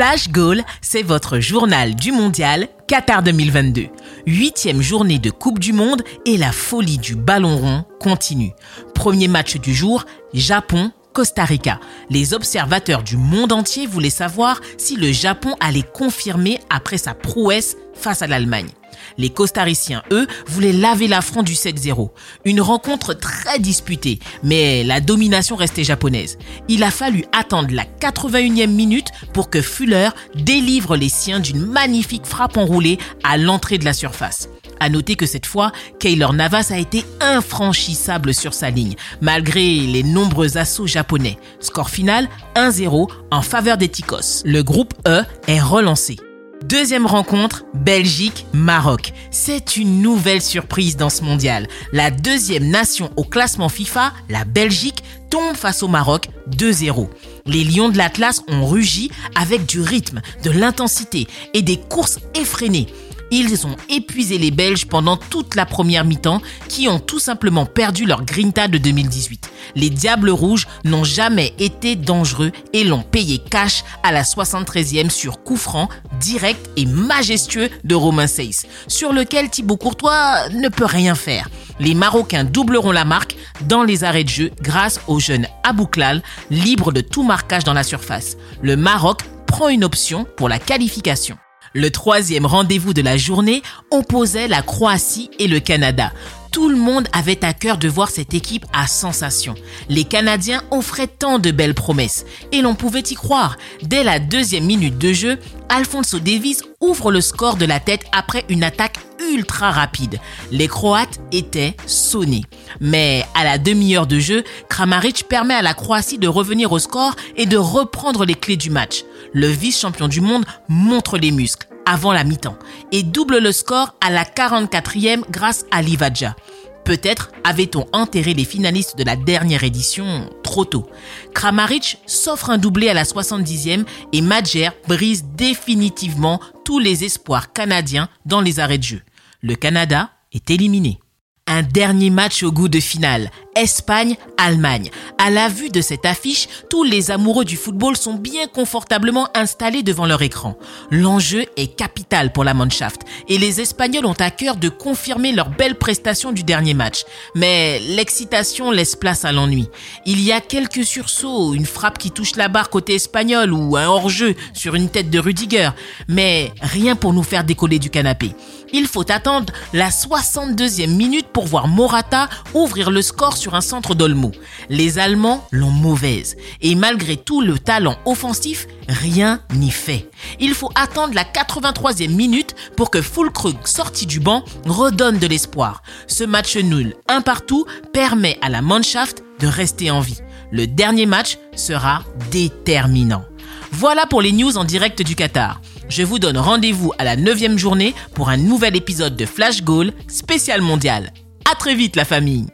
Flash Goal, c'est votre journal du mondial Qatar 2022. Huitième journée de Coupe du Monde et la folie du ballon rond continue. Premier match du jour, Japon. Costa Rica. Les observateurs du monde entier voulaient savoir si le Japon allait confirmer après sa prouesse face à l'Allemagne. Les Costariciens, eux, voulaient laver l'affront du 7-0. Une rencontre très disputée, mais la domination restait japonaise. Il a fallu attendre la 81e minute pour que Fuller délivre les siens d'une magnifique frappe enroulée à l'entrée de la surface. À noter que cette fois, Keylor Navas a été infranchissable sur sa ligne, malgré les nombreux assauts japonais. Score final 1-0 en faveur des Ticos. Le groupe E est relancé. Deuxième rencontre, Belgique-Maroc. C'est une nouvelle surprise dans ce mondial. La deuxième nation au classement FIFA, la Belgique, tombe face au Maroc 2-0. Les Lions de l'Atlas ont rugi avec du rythme, de l'intensité et des courses effrénées. Ils ont épuisé les Belges pendant toute la première mi-temps qui ont tout simplement perdu leur grinta de 2018. Les Diables Rouges n'ont jamais été dangereux et l'ont payé cash à la 73e sur coup franc, direct et majestueux de Romain Seyss, sur lequel Thibaut Courtois ne peut rien faire. Les Marocains doubleront la marque dans les arrêts de jeu grâce au jeune Abouklal, libre de tout marquage dans la surface. Le Maroc prend une option pour la qualification. Le troisième rendez-vous de la journée opposait la Croatie et le Canada. Tout le monde avait à cœur de voir cette équipe à sensation. Les Canadiens offraient tant de belles promesses et l'on pouvait y croire. Dès la deuxième minute de jeu, Alfonso Davis ouvre le score de la tête après une attaque ultra rapide. Les Croates étaient sonnés. Mais à la demi-heure de jeu, Kramaric permet à la Croatie de revenir au score et de reprendre les clés du match. Le vice-champion du monde montre les muscles avant la mi-temps et double le score à la 44e grâce à Livadja. Peut-être avait-on enterré les finalistes de la dernière édition trop tôt. Kramaric s'offre un doublé à la 70e et Madjer brise définitivement tous les espoirs canadiens dans les arrêts de jeu. Le Canada est éliminé. Un dernier match au goût de finale, Espagne-Allemagne. À la vue de cette affiche, tous les amoureux du football sont bien confortablement installés devant leur écran. L'enjeu est capital pour la Mannschaft et les Espagnols ont à cœur de confirmer leur belle prestation du dernier match. Mais l'excitation laisse place à l'ennui. Il y a quelques sursauts, une frappe qui touche la barre côté espagnol ou un hors-jeu sur une tête de Rudiger, mais rien pour nous faire décoller du canapé. Il faut attendre la 62e minute pour voir Morata ouvrir le score sur un centre d'Olmo. Les Allemands l'ont mauvaise et malgré tout le talent offensif, rien n'y fait. Il faut attendre la 83e minute pour que Fulkrug, sorti du banc, redonne de l'espoir. Ce match nul, un partout, permet à la Mannschaft de rester en vie. Le dernier match sera déterminant. Voilà pour les news en direct du Qatar. Je vous donne rendez-vous à la 9 journée pour un nouvel épisode de Flash Goal spécial mondial. À très vite la famille